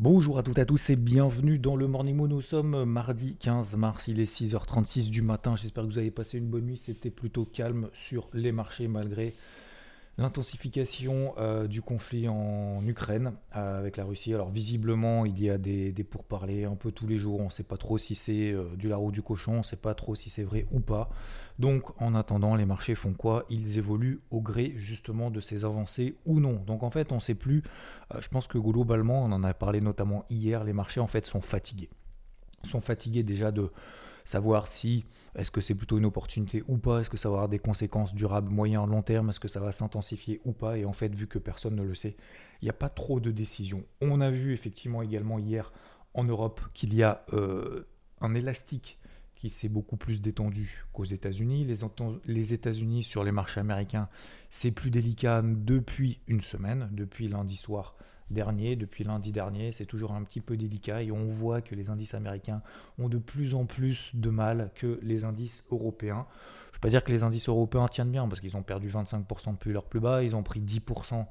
Bonjour à toutes et à tous et bienvenue dans le Morning Moon. Nous sommes mardi 15 mars, il est 6h36 du matin. J'espère que vous avez passé une bonne nuit. C'était plutôt calme sur les marchés malgré l'intensification euh, du conflit en Ukraine euh, avec la Russie. Alors visiblement, il y a des, pourparlers un peu tous les jours. On ne sait pas trop si c'est euh, du lard ou du cochon, on ne sait pas trop si c'est vrai ou pas. Donc en attendant, les marchés font quoi? Ils évoluent au gré justement de ces avancées ou non? Donc en fait, on ne sait plus. je pense que globalement, on en a parlé notamment hier, les marchés en fait sont fatigués. Sont fatigués déjà de savoir si est-ce que c'est plutôt une opportunité ou pas, est-ce que ça va avoir des conséquences durables, moyen, long terme, est-ce que ça va s'intensifier ou pas. Et en fait, vu que personne ne le sait, il n'y a pas trop de décisions. On a vu effectivement également hier en Europe qu'il y a euh, un élastique qui s'est beaucoup plus détendu qu'aux États-Unis. Les, les États-Unis sur les marchés américains, c'est plus délicat depuis une semaine, depuis lundi soir dernier, depuis lundi dernier. C'est toujours un petit peu délicat et on voit que les indices américains ont de plus en plus de mal que les indices européens. Je ne veux pas dire que les indices européens tiennent bien parce qu'ils ont perdu 25% depuis leur plus bas, ils ont pris 10%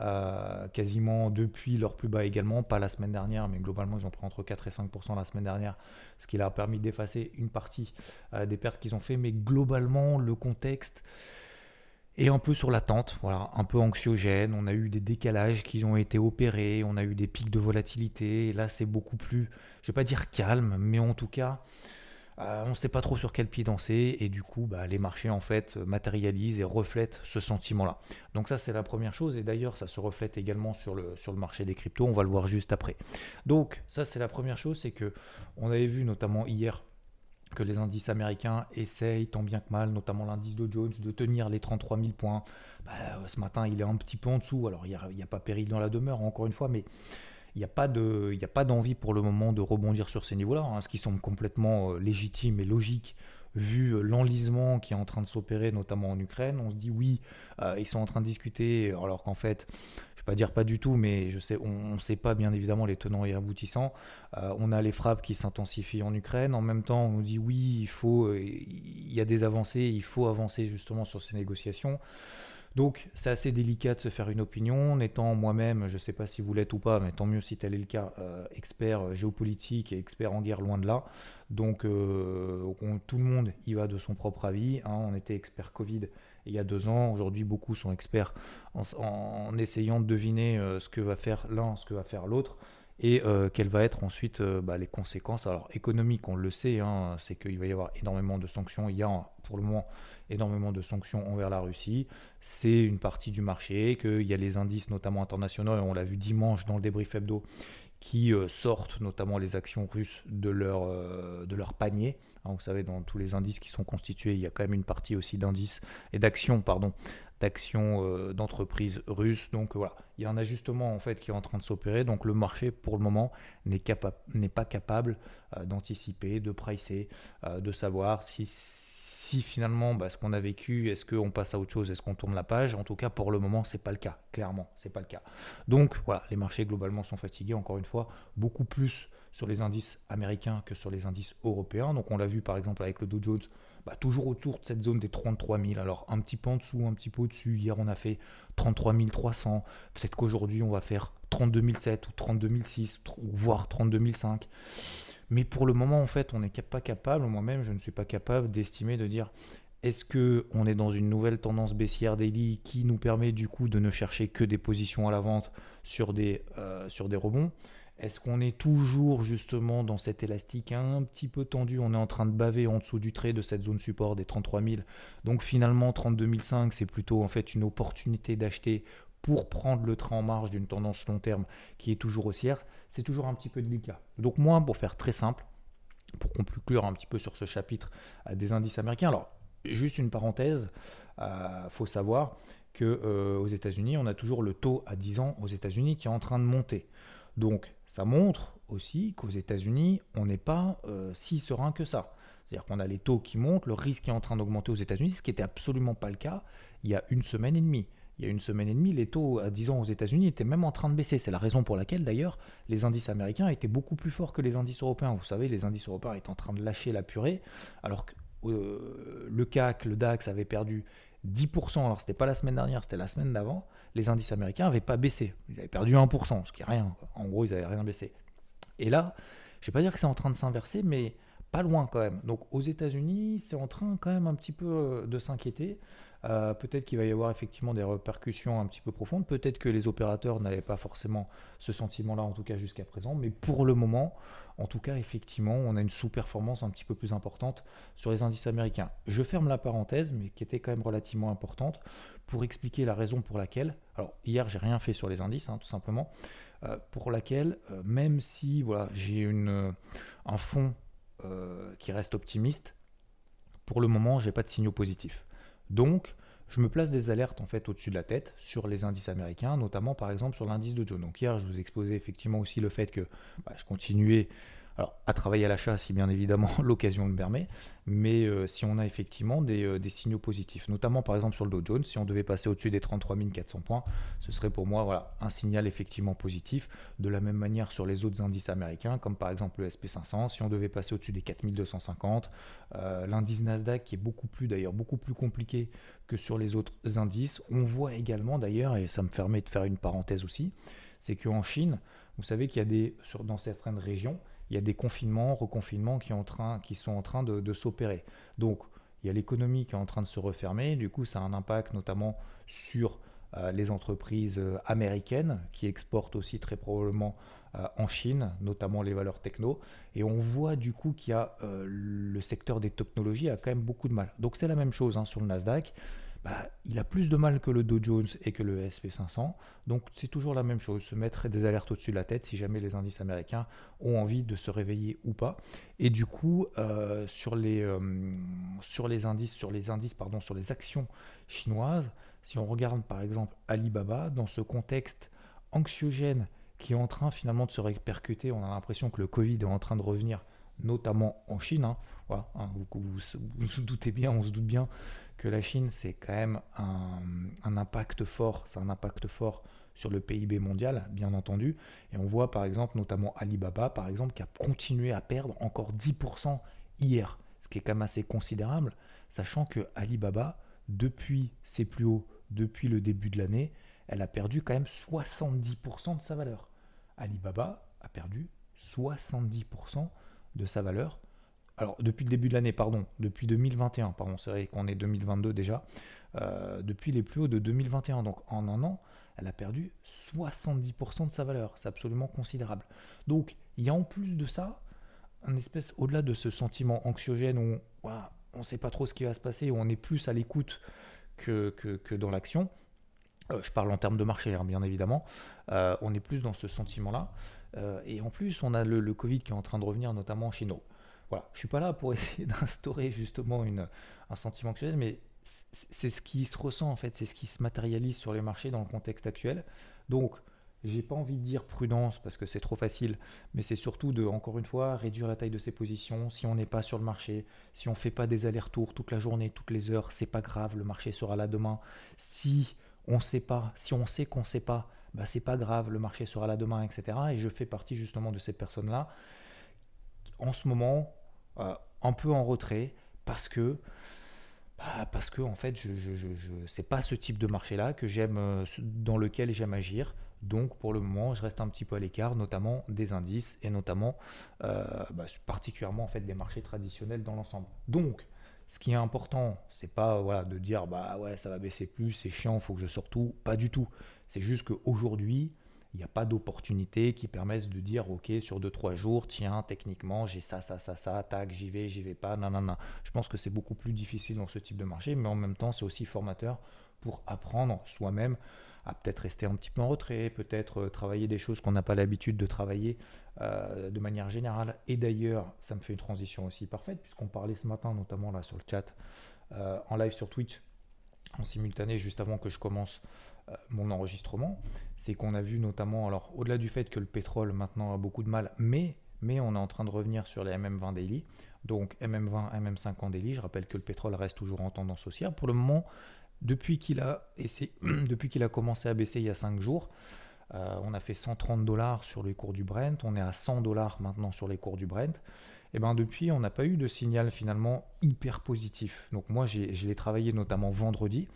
euh, quasiment depuis leur plus bas également, pas la semaine dernière, mais globalement ils ont pris entre 4 et 5% la semaine dernière, ce qui leur a permis d'effacer une partie euh, des pertes qu'ils ont fait. Mais globalement, le contexte et un peu sur l'attente, voilà, un peu anxiogène. On a eu des décalages qui ont été opérés, on a eu des pics de volatilité. Là, c'est beaucoup plus, je vais pas dire calme, mais en tout cas, euh, on ne sait pas trop sur quel pied danser. Et du coup, bah, les marchés en fait matérialisent et reflètent ce sentiment-là. Donc ça, c'est la première chose. Et d'ailleurs, ça se reflète également sur le, sur le marché des cryptos. On va le voir juste après. Donc ça, c'est la première chose, c'est que on avait vu notamment hier que les indices américains essayent tant bien que mal, notamment l'indice de Jones, de tenir les 33 000 points. Bah, euh, ce matin, il est un petit peu en dessous. Alors, il n'y a, pas péril dans la demeure, encore une fois, mais il n'y a pas d'envie pour le moment de rebondir sur ces niveaux-là, hein, ce qui semble complètement euh, légitime et logique vu euh, l'enlisement qui est en train de s'opérer, notamment en Ukraine. On se dit oui, ils sont en train de discuter, alors qu'en fait, je vais pas dire pas du tout, mais je sais, on ne sait pas bien évidemment les tenants et aboutissants. Euh, on a les frappes qui s'intensifient en Ukraine. En même temps, on nous dit oui, il faut, euh, il y a des avancées, il faut avancer justement sur ces négociations. Donc c'est assez délicat de se faire une opinion. En étant moi-même, je ne sais pas si vous l'êtes ou pas, mais tant mieux si tel est le cas, euh, expert géopolitique et expert en guerre loin de là. Donc tout le monde y va de son propre avis. Hein. On était expert Covid il y a deux ans. Aujourd'hui, beaucoup sont experts en, essayant de deviner euh, ce que va faire l'un, ce que va faire l'autre et euh, quelles vont être ensuite euh, bah, les conséquences. Alors économiques, on le sait, hein, c'est qu'il va y avoir énormément de sanctions. Il y a pour le moment énormément de sanctions envers la Russie. C'est une partie du marché, qu'il y a les indices notamment internationaux, et on l'a vu dimanche dans le débrief hebdo, qui euh, sortent notamment les actions russes de leur, euh, de leur panier. Hein, vous savez, dans tous les indices qui sont constitués, il y a quand même une partie aussi d'indices et d'actions, pardon, d'actions euh, d'entreprises russes. Donc voilà, il y a un ajustement en fait qui est en train de s'opérer. Donc le marché, pour le moment, n'est pas capable d'anticiper, de pricer, de savoir si si finalement bah, ce qu'on a vécu, est-ce qu'on passe à autre chose, est-ce qu'on tourne la page? En tout cas, pour le moment, c'est pas le cas. Clairement, c'est pas le cas. Donc voilà, les marchés globalement sont fatigués. Encore une fois, beaucoup plus sur les indices américains que sur les indices européens. Donc on l'a vu par exemple avec le Dow Jones, bah, toujours autour de cette zone des 33 000. Alors un petit peu en dessous, un petit peu au-dessus. Hier on a fait 33 300. Peut-être qu'aujourd'hui on va faire 32 007 ou 32 006, voire 32 005. Mais pour le moment, en fait, on n'est pas capable, moi-même, je ne suis pas capable d'estimer, de dire est-ce que on est dans une nouvelle tendance baissière daily qui nous permet du coup de ne chercher que des positions à la vente sur des, euh, sur des rebonds? Est-ce qu'on est toujours justement dans cet élastique un petit peu tendu? On est en train de baver en dessous du trait de cette zone support des 33 000. Donc finalement 32 500 c'est plutôt en fait une opportunité d'acheter pour prendre le train en marge d'une tendance long terme qui est toujours haussière c'est toujours un petit peu délicat. Donc moi, pour faire très simple, pour conclure un petit peu sur ce chapitre des indices américains, alors juste une parenthèse, il euh, faut savoir que aux États-Unis, on a toujours le taux à 10 ans aux États-Unis qui est en train de monter. Donc ça montre aussi qu'aux États-Unis, on n'est pas si serein que ça. C'est-à-dire qu'on a les taux qui montent, le risque est en train d'augmenter aux États-Unis, ce qui n'était absolument pas le cas il y a une semaine et demie. Il y a une semaine et demie, les taux 10 ans aux États-Unis étaient même en train de baisser. C'est la raison pour laquelle, d'ailleurs, les indices américains étaient beaucoup plus forts que les indices européens. Vous savez, les indices européens étaient en train de lâcher la purée, alors que euh, le CAC, le DAX avait perdu 10%. Alors, c'était pas la semaine dernière, c'était la semaine d'avant. Les indices américains n'avaient pas baissé. Ils avaient perdu 1%, ce qui est rien. En gros, ils n'avaient rien baissé. Et là, je ne vais pas dire que c'est en train de s'inverser, mais pas loin quand même. Donc aux États-Unis, c'est en train quand même un petit peu euh, de s'inquiéter. Euh, peut-être qu'il va y avoir effectivement des répercussions un petit peu profondes. Peut-être que les opérateurs n'avaient pas forcément ce sentiment-là, en tout cas jusqu'à présent. Mais pour le moment, en tout cas, effectivement, on a une sous-performance un petit peu plus importante sur les indices américains. Je ferme la parenthèse, mais qui était quand même relativement importante, pour expliquer la raison pour laquelle. Alors hier, j'ai rien fait sur les indices, hein, tout simplement. Euh, pour laquelle, même si voilà, j'ai un fond euh, qui reste optimiste, pour le moment, j'ai pas de signaux positifs. Donc, je me place des alertes en fait au-dessus de la tête sur les indices américains, notamment par exemple sur l'indice de Joe. Donc hier, je vous exposais effectivement aussi le fait que bah, je continuais alors, à travailler à l'achat, si bien évidemment l'occasion le permet, mais euh, si on a effectivement euh, des, signaux positifs, notamment par exemple sur le Dow Jones, si on devait passer au-dessus des 33 400 points, ce serait pour moi voilà, un signal effectivement positif. De la même manière sur les autres indices américains, comme par exemple le SP500, si on devait passer au-dessus des 4250, euh, l'indice Nasdaq qui est beaucoup plus d'ailleurs beaucoup plus compliqué que sur les autres indices, on voit également d'ailleurs, et ça me permet de faire une parenthèse aussi, c'est qu'en Chine, vous savez qu'il y a des, dans certaines régions, il y a des confinements, reconfinements qui, sont en train de, s'opérer. Donc, il y a l'économie qui est en train de se refermer. Du coup, ça a un impact notamment sur euh, les entreprises euh, américaines qui exportent aussi très probablement euh, en Chine, notamment les valeurs techno. Et on voit du coup qu'il y a le secteur des technologies a quand même beaucoup de mal. Donc, c'est la même chose hein, sur le Nasdaq. Bah, il a plus de mal que le Dow Jones et que le SP500. Donc c'est toujours la même chose, se mettre des alertes au-dessus de la tête si jamais les indices américains ont envie de se réveiller ou pas. Et du coup, euh, sur, les, euh, sur les indices, sur les indices, pardon, sur les actions chinoises, si on regarde par exemple Alibaba, dans ce contexte anxiogène qui est en train finalement de se répercuter, on a l'impression que le Covid est en train de revenir, notamment en Chine. Hein. Hein, vous, vous, doutez bien, on se doute bien que la Chine, c'est quand même un, impact fort, c'est un impact fort sur le PIB mondial, bien entendu. Et on voit par exemple, notamment Alibaba, par exemple, qui a continué à perdre encore 10% hier, ce qui est quand même assez considérable, sachant que Alibaba, depuis ses plus hauts, depuis le début de l'année, elle a perdu quand même 70% de sa valeur. Alibaba a perdu 70% de sa valeur alors depuis le début de l'année, pardon, depuis 2021, pardon, c'est vrai qu'on est 2022 déjà, euh, depuis les plus hauts de 2021. Donc en un an, elle a perdu 70% de sa valeur. C'est absolument considérable. Donc il y a en plus de ça, un espèce, au-delà de ce sentiment anxiogène où on ne sait pas trop ce qui va se passer, où on est plus à l'écoute que, que, dans l'action. Euh, je parle en termes de marché, hein, bien évidemment. Euh, on est plus dans ce sentiment-là. et en plus, on a le, Covid qui est en train de revenir, notamment en Chine. Voilà, je suis pas là pour essayer d'instaurer justement une, un sentiment actuel, mais c'est ce qui se ressent en fait, c'est ce qui se matérialise sur les marchés dans le contexte actuel. Donc, j'ai pas envie de dire prudence parce que c'est trop facile, mais c'est surtout de, encore une fois, réduire la taille de ses positions. Si on n'est pas sur le marché, si on fait pas des allers-retours toute la journée, toutes les heures, c'est pas grave, le marché sera là demain. Si on sait pas, si on sait qu'on sait pas, bah c'est pas grave, le marché sera là demain, etc. Et je fais partie justement de ces personnes-là. En ce moment, un peu en retrait parce que bah, parce que en fait je, je, pas ce type de marché là que j'aime euh, dans lequel j'aime agir. Donc pour le moment je reste un petit peu à l'écart notamment des indices et notamment euh, bah, particulièrement en fait des marchés traditionnels dans l'ensemble. Donc ce qui est important c'est pas voilà de dire bah ouais ça va baisser plus c'est chiant faut que je sorte tout. Pas du tout. C'est juste qu'aujourd'hui il n'y a pas d'opportunité qui permette de dire ok sur 2-3 jours, tiens, techniquement j'ai ça, ça, ça, ça, tac, j'y vais, j'y vais pas, non, non, non. Je pense que c'est beaucoup plus difficile dans ce type de marché, mais en même temps c'est aussi formateur pour apprendre soi-même à peut-être rester un petit peu en retrait, peut-être euh, travailler des choses qu'on n'a pas l'habitude de travailler euh, de manière générale. Et d'ailleurs, ça me fait une transition aussi parfaite, puisqu'on parlait ce matin, notamment là sur le chat, euh, en live sur Twitch, en simultané juste avant que je commence euh, mon enregistrement, c'est qu'on a vu notamment, alors au-delà du fait que le pétrole maintenant a beaucoup de mal, mais, mais on est en train de revenir sur les MM20 daily, donc MM20, MM50 daily, je rappelle que le pétrole reste toujours en tendance haussière. Pour le moment, depuis qu'il a, a commencé à baisser il y a 5 jours, euh, on a fait 130 dollars sur les cours du Brent, on est à 100 dollars maintenant sur les cours du Brent. Et ben depuis, on n'a pas eu de signal finalement hyper positif. Donc moi, je l'ai travaillé notamment vendredi.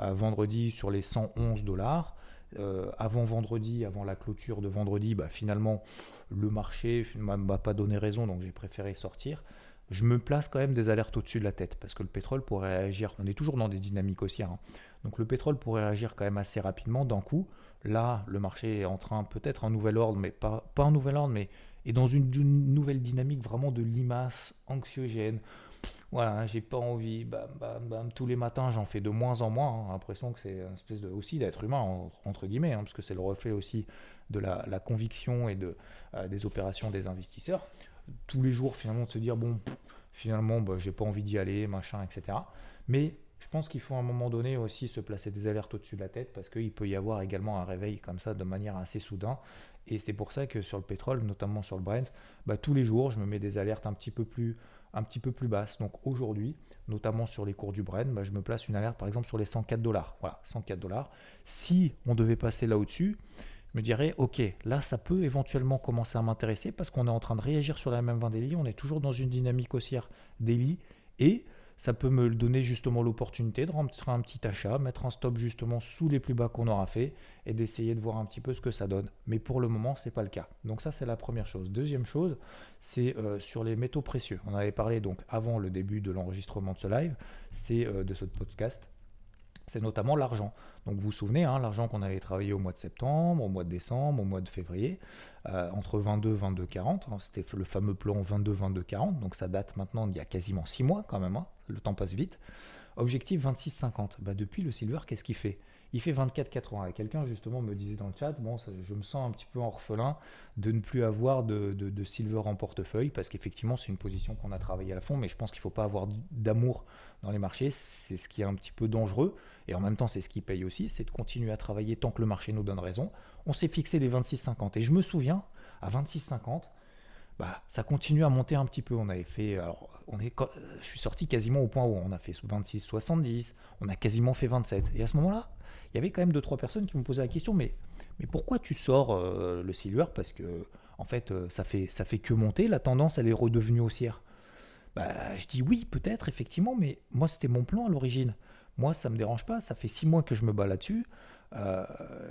Euh, vendredi sur les 111 dollars. Euh, avant vendredi, avant la clôture de vendredi, bah, finalement, le marché ne m'a pas donné raison, donc j'ai préféré sortir. Je me place quand même des alertes au-dessus de la tête, parce que le pétrole pourrait réagir, on est toujours dans des dynamiques haussières, hein. donc le pétrole pourrait réagir quand même assez rapidement d'un coup. Là, le marché est en train, peut-être un nouvel ordre, mais pas, pas un nouvel ordre, mais est dans une, nouvelle dynamique vraiment de limace anxiogène, voilà, j'ai pas envie, bam, bam, bam, tous les matins j'en fais de moins en moins. Hein. l'impression que c'est une espèce de, aussi d'être humain, entre guillemets, hein, parce que c'est le reflet aussi de la, conviction et de, euh, des opérations des investisseurs. Tous les jours, finalement, de se dire, bon, finalement, bah, j'ai pas envie d'y aller, machin, etc. Mais je pense qu'il faut à un moment donné aussi se placer des alertes au-dessus de la tête parce qu'il peut y avoir également un réveil comme ça de manière assez soudain. Et c'est pour ça que sur le pétrole, notamment sur le Brent, bah, tous les jours, je me mets des alertes un petit peu plus un petit peu plus basse. Donc aujourd'hui, notamment sur les cours du Brent, bah, je me place une alerte par exemple sur les 104 dollars. Voilà, 104 dollars. Si on devait passer là au-dessus, je me dirais, ok, là ça peut éventuellement commencer à m'intéresser parce qu'on est en train de réagir sur la même 20 daily, on est toujours dans une dynamique haussière daily et ça peut me donner justement l'opportunité de rentrer un petit achat, mettre un stop justement sous les plus bas qu'on aura fait et d'essayer de voir un petit peu ce que ça donne. Mais pour le moment, ce n'est pas le cas. Donc ça, c'est la première chose. Deuxième chose, c'est euh, sur les métaux précieux. On avait parlé donc avant le début de l'enregistrement de ce live, c'est euh, de ce podcast c'est notamment l'argent. Donc vous vous souvenez, hein, l'argent qu'on avait travaillé au mois de septembre, au mois de décembre, au mois de février, euh, entre 22, 22, 40, c'était le fameux plan 22, 22, 40, donc ça date maintenant d'il y a quasiment 6 mois quand même, hein. Le temps passe vite. Objectif 26, 50, bah, depuis le silver, qu'est-ce qu'il fait? Il fait 24,80. Et quelqu'un justement me disait dans le chat, bon, je me sens un petit peu orphelin de ne plus avoir de, silver en portefeuille, parce qu'effectivement c'est une position qu'on a travaillé à fond, mais je pense qu'il ne faut pas avoir d'amour dans les marchés, c'est ce qui est un petit peu dangereux, et en même temps c'est ce qui paye aussi, c'est de continuer à travailler tant que le marché nous donne raison. On s'est fixé les 26,50, et je me souviens, à 26,50, bah, ça continue à monter un petit peu. On avait fait, on est, je suis sorti quasiment au point où on a fait 26,70, on a quasiment fait 27. Et à ce moment-là, il y avait quand même deux trois personnes qui m'ont posé la question, mais, mais pourquoi tu sors euh, le silver? Parce que en fait, euh, ça fait ça fait que monter. La tendance, elle est redevenue haussière. Bah, je dis oui, peut-être effectivement, mais moi c'était mon plan à l'origine. Moi, ça me dérange pas. Ça fait six mois que je me bats là-dessus. Euh,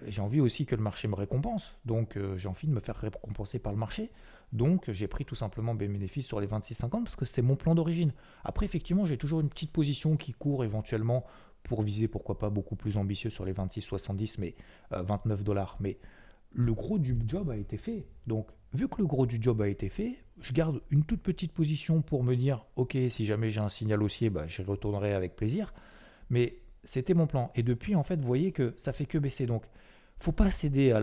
j'ai envie aussi que le marché me récompense. Donc, j'ai envie de me faire récompenser par le marché. Donc, j'ai pris tout simplement mes bénéfices sur les 26,50 parce que c'était mon plan d'origine. Après, effectivement, j'ai toujours une petite position qui court éventuellement pour viser pourquoi pas beaucoup plus ambitieux sur les 26-70, mais 29 euh, dollars. Mais le gros du job a été fait. Donc, vu que le gros du job a été fait, je garde une toute petite position pour me dire, ok, si jamais j'ai un signal haussier, bah, j'y retournerai avec plaisir. Mais c'était mon plan. Et depuis, en fait, vous voyez que ça fait que baisser. Donc, faut pas céder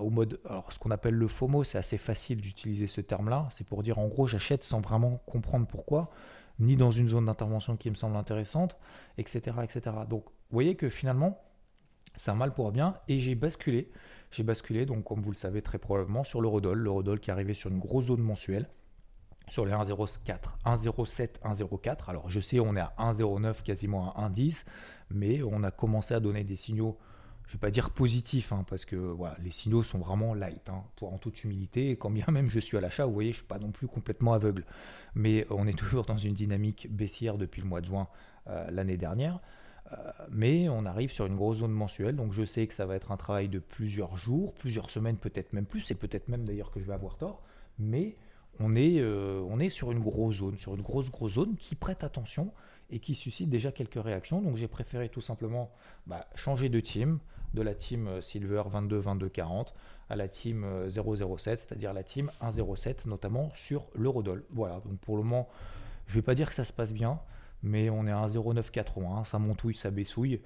au mode. Alors, ce qu'on appelle le FOMO, c'est assez facile d'utiliser ce terme-là. C'est pour dire, en gros, j'achète sans vraiment comprendre pourquoi ni dans une zone d'intervention qui me semble intéressante, etc. etc. Donc vous voyez que finalement, c'est un mal pour un bien, et j'ai basculé. J'ai basculé, donc comme vous le savez très probablement, sur l'eurodoll, l'eurodoll qui est arrivé sur une grosse zone mensuelle, sur les 1,04, 1,07, 1,04. Alors je sais, on est à 1,09, quasiment à 1,10, mais on a commencé à donner des signaux je ne vais pas dire positif, hein, parce que les signaux sont vraiment light, hein, pour en toute humilité. Et quand bien même je suis à l'achat, vous voyez, je ne suis pas non plus complètement aveugle. Mais on est toujours dans une dynamique baissière depuis le mois de juin euh, l'année dernière. Euh, mais on arrive sur une grosse zone mensuelle, donc je sais que ça va être un travail de plusieurs jours, plusieurs semaines, peut-être même plus, et peut-être même d'ailleurs que je vais avoir tort. Mais on est, euh, on est sur une grosse zone, sur une grosse grosse zone qui prête attention et qui suscite déjà quelques réactions. Donc j'ai préféré tout simplement bah, changer de team, de la team euh, Silver 22-22-40 à la team 007, euh, c'est-à-dire la team 107, notamment sur l'Eurodoll. Voilà, donc pour le moment, je ne vais pas dire que ça se passe bien, mais on est à 0,980. Ça montouille, ça baissouille.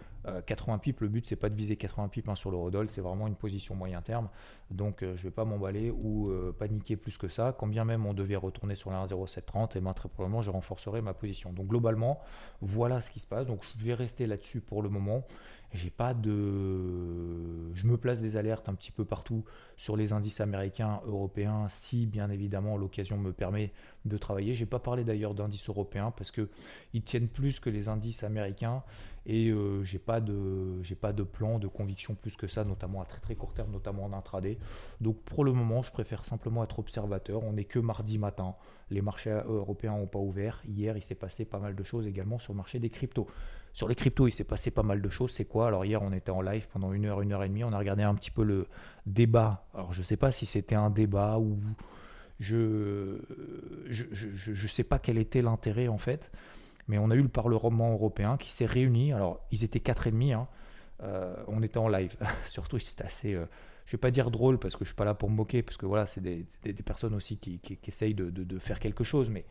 80 pips, le but c'est pas de viser 80 pips hein, sur le Rodol, c'est vraiment une position moyen terme. Donc je vais pas m'emballer ou paniquer plus que ça. Quand bien même on devait retourner sur la 1,0730, et ben très probablement je renforcerai ma position. Donc globalement, voilà ce qui se passe. Donc je vais rester là-dessus pour le moment. J'ai pas de. Je me place des alertes un petit peu partout sur les indices américains, européens, si bien évidemment l'occasion me permet de travailler. J'ai pas parlé d'ailleurs d'indices européens parce que ils tiennent plus que les indices américains et euh, j'ai pas de j'ai pas de plan de conviction plus que ça, notamment à très très court terme, notamment en intraday. Donc pour le moment, je préfère simplement être observateur. On n'est que mardi matin. Les marchés européens n'ont pas ouvert. Hier, il s'est passé pas mal de choses également sur le marché des cryptos. Sur les cryptos, il s'est passé pas mal de choses. C'est quoi? Alors hier, on était en live pendant une heure, une heure et demie. On a regardé un petit peu le débat. Alors je sais pas si c'était un débat ou je je, je, sais pas quel était l'intérêt en fait. Mais on a eu le Parlement européen qui s'est réuni. Alors ils étaient quatre et demi. Hein. Euh, on était en live. Surtout, c'était assez. Euh, je vais pas dire drôle parce que je suis pas là pour me moquer, parce que voilà, c'est des, personnes aussi qui, essayent de, faire quelque chose. Mais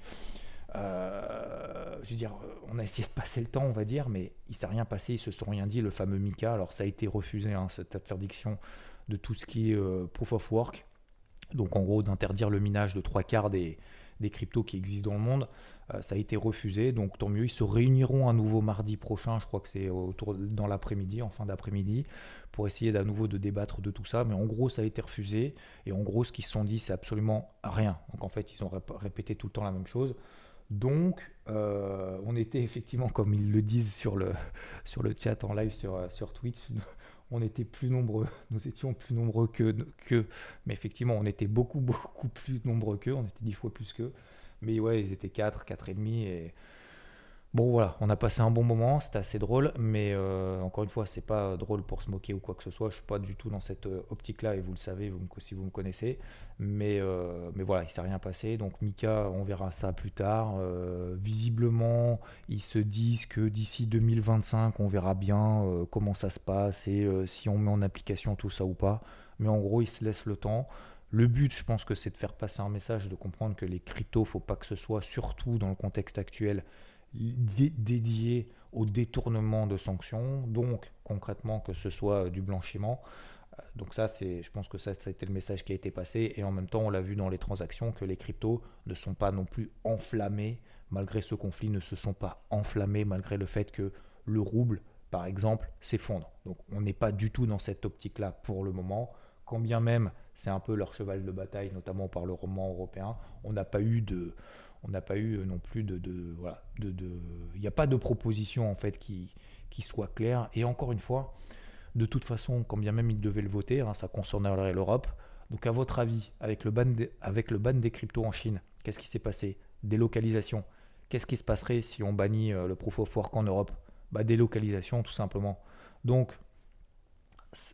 euh, je veux dire, on a essayé de passer le temps, on va dire, mais il s'est rien passé, ils se sont rien dit. Le fameux Mika, alors ça a été refusé, hein, cette interdiction de tout ce qui est euh, proof of work. Donc en gros, d'interdire le minage de trois quarts des, des cryptos qui existent dans le monde. Euh, ça a été refusé, donc tant mieux. Ils se réuniront à nouveau mardi prochain, je crois que c'est autour dans l'après-midi, en fin d'après-midi, pour essayer à nouveau de débattre de tout ça. Mais en gros, ça a été refusé. Et en gros, ce qu'ils se sont dit, c'est absolument rien. Donc en fait, ils ont répété tout le temps la même chose. Donc, euh, on était effectivement, comme ils le disent sur le, sur le chat en live sur, euh, sur Twitch, on était plus nombreux. Nous étions plus nombreux que, que. Mais effectivement, on était beaucoup, beaucoup plus nombreux qu'eux. On était dix fois plus qu'eux. Mais ouais, ils étaient 4, 4 et demi. Et Bon voilà, on a passé un bon moment, c'était assez drôle, mais euh, encore une fois, c'est pas drôle pour se moquer ou quoi que ce soit. Je suis pas du tout dans cette euh, optique-là et vous le savez vous, si vous me connaissez. Mais, euh, mais voilà, il s'est rien passé. Donc Mika, on verra ça plus tard. visiblement, ils se disent que d'ici 2025, on verra bien comment ça se passe et si on met en application tout ça ou pas. Mais en gros, ils se laissent le temps. Le but, je pense que c'est de faire passer un message, de comprendre que les cryptos, faut pas que ce soit, surtout dans le contexte actuel, dédié au détournement de sanctions, donc concrètement que ce soit du blanchiment. Euh, donc ça, c'est, je pense que ça, été le message qui a été passé. Et en même temps, on l'a vu dans les transactions que les cryptos ne sont pas non plus enflammés, malgré ce conflit, ne se sont pas enflammés, malgré le fait que le rouble, par exemple, s'effondre. Donc on n'est pas du tout dans cette optique-là pour le moment. Quand bien même c'est un peu leur cheval de bataille, notamment par le roman européen, on n'a pas eu de, on n'a pas eu non plus de, il n'y a pas de proposition en fait qui, qui soit claire. Et encore une fois, de toute façon, quand bien même ils devaient le voter, hein, ça concernerait l'Europe. Donc à votre avis, avec le ban, avec le ban des cryptos en Chine, qu'est-ce qui s'est passé? Délocalisation. Qu'est-ce qui se passerait si on bannit euh, le proof of work en Europe? Bah, Délocalisation tout simplement. Donc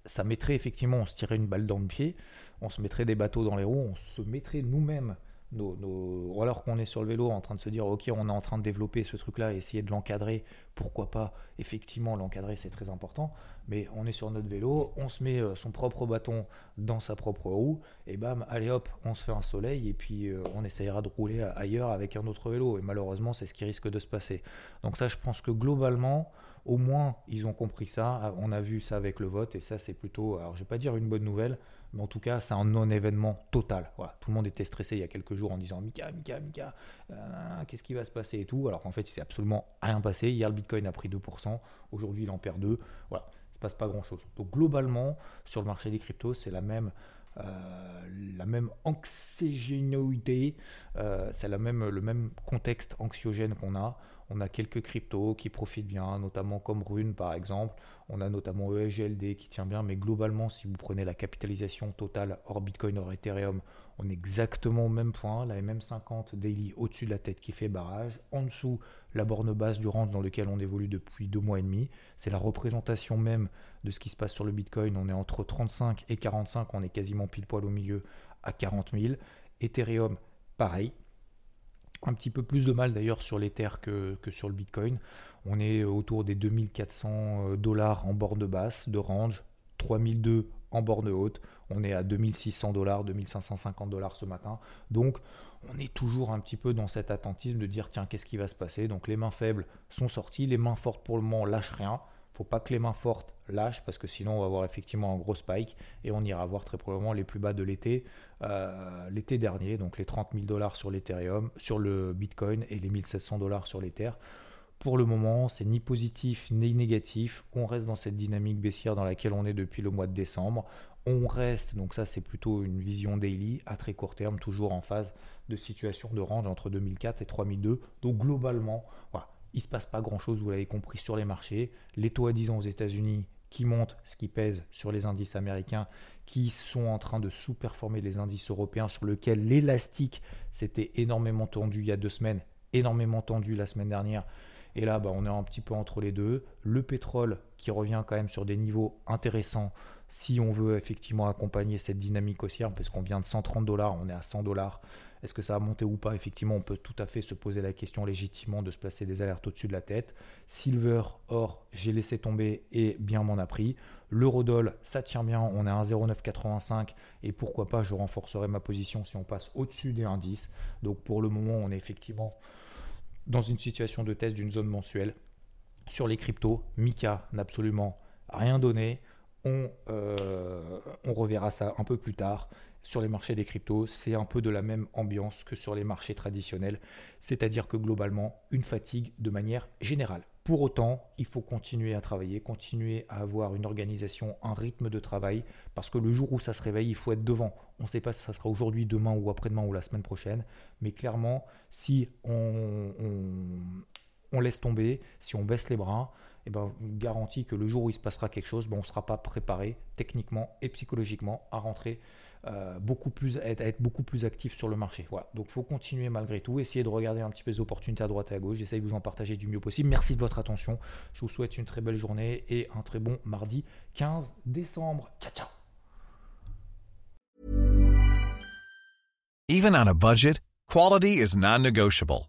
ça mettrait effectivement, on se tirait une balle dans le pied, on se mettrait des bateaux dans les roues, on se mettrait nous-mêmes nos, alors qu'on est sur le vélo en train de se dire ok on est en train de développer ce truc là essayer de l'encadrer pourquoi pas effectivement l'encadrer c'est très important mais on est sur notre vélo on se met euh, son propre bâton dans sa propre roue et bam allez hop on se fait un soleil et puis euh, on essayera de rouler ailleurs avec un autre vélo et malheureusement c'est ce qui risque de se passer. Donc ça je pense que globalement au moins ils ont compris ça on a vu ça avec le vote et ça c'est plutôt alors je vais pas dire une bonne nouvelle mais en tout cas, c'est un non-événement total. Tout le monde était stressé il y a quelques jours en disant Mika, Mika, Mika, euh, qu'est-ce qui va se passer et tout. Alors qu'en fait, il s'est absolument rien passé. Hier, le Bitcoin a pris 2%. Aujourd'hui, il en perd 2. Voilà. Il se passe pas grand-chose. Donc, globalement, sur le marché des cryptos, c'est la même. Euh, la même anxiogénéité, euh, c'est même, le même contexte anxiogène qu'on a. On a quelques cryptos qui profitent bien, notamment comme Rune par exemple. On a notamment ESGLD qui tient bien, mais globalement, si vous prenez la capitalisation totale hors Bitcoin, hors Ethereum, on est exactement au même point. La MM50 daily au-dessus de la tête qui fait barrage. En dessous, la borne basse du range dans lequel on évolue depuis deux mois et demi. C'est la représentation même de ce qui se passe sur le Bitcoin. On est entre 35 et 45, on est quasiment pile poil au milieu à 40 000. Ethereum, pareil, un petit peu plus de mal d'ailleurs sur l'Ether que, que sur le Bitcoin. On est autour des 2400 euh, dollars en borne basse de range, 3002 en borne haute. On est à 2600 dollars, 2550 dollars ce matin. Donc, on est toujours un petit peu dans cet attentisme de dire tiens, qu'est-ce qui va se passer? Donc, les mains faibles sont sorties, les mains fortes pour le moment lâchent rien. Faut pas que les mains fortes lâchent parce que sinon on va avoir effectivement un gros spike et on ira voir très probablement les plus bas de l'été, euh, l'été dernier, donc les 30 000 dollars sur l'Ethereum, sur le Bitcoin et les 1700 dollars sur l'Ether. Pour le moment, c'est ni positif ni négatif. On reste dans cette dynamique baissière dans laquelle on est depuis le mois de décembre. On reste, donc ça c'est plutôt une vision daily, à très court terme, toujours en phase de situation de range entre 2004 et 3002. Donc globalement, il ne se passe pas grand-chose, vous l'avez compris, sur les marchés. Les taux à 10 ans aux États-Unis qui montent, ce qui pèse sur les indices américains, qui sont en train de sous-performer les indices européens, sur lequel l'élastique s'était énormément tendu il y a deux semaines, énormément tendu la semaine dernière. Et là, bah, on est un petit peu entre les deux. Le pétrole qui revient quand même sur des niveaux intéressants si on veut effectivement accompagner cette dynamique haussière, parce qu'on vient de 130 dollars, on est à 100 dollars. Est-ce que ça va monter ou pas? Effectivement, on peut tout à fait se poser la question légitimement de se placer des alertes au-dessus de la tête. Silver, or, j'ai laissé tomber et bien m'en a pris. L'eurodoll, ça tient bien, on est à 1,0985 et pourquoi pas, je renforcerai ma position si on passe au-dessus des indices. Donc pour le moment, on est effectivement dans une situation de test d'une zone mensuelle. Sur les cryptos, Mika n'a absolument rien donné. On, euh, on reverra ça un peu plus tard sur les marchés des cryptos, c'est un peu de la même ambiance que sur les marchés traditionnels, c'est-à-dire que globalement, une fatigue de manière générale. Pour autant, il faut continuer à travailler, continuer à avoir une organisation, un rythme de travail, parce que le jour où ça se réveille, il faut être devant. On ne sait pas si ça sera aujourd'hui, demain ou après-demain ou la semaine prochaine, mais clairement, si on, laisse tomber, si on baisse les bras, eh ben, garantit que le jour où il se passera quelque chose, ben, on ne sera pas préparé techniquement et psychologiquement à rentrer euh, beaucoup plus, être, beaucoup plus actif sur le marché. Donc il faut continuer malgré tout, essayer de regarder un petit peu les opportunités à droite et à gauche. J'essaye de vous en partager du mieux possible. Merci de votre attention. Je vous souhaite une très belle journée et un très bon mardi 15 décembre. Ciao ciao. Quality is non-negotiable.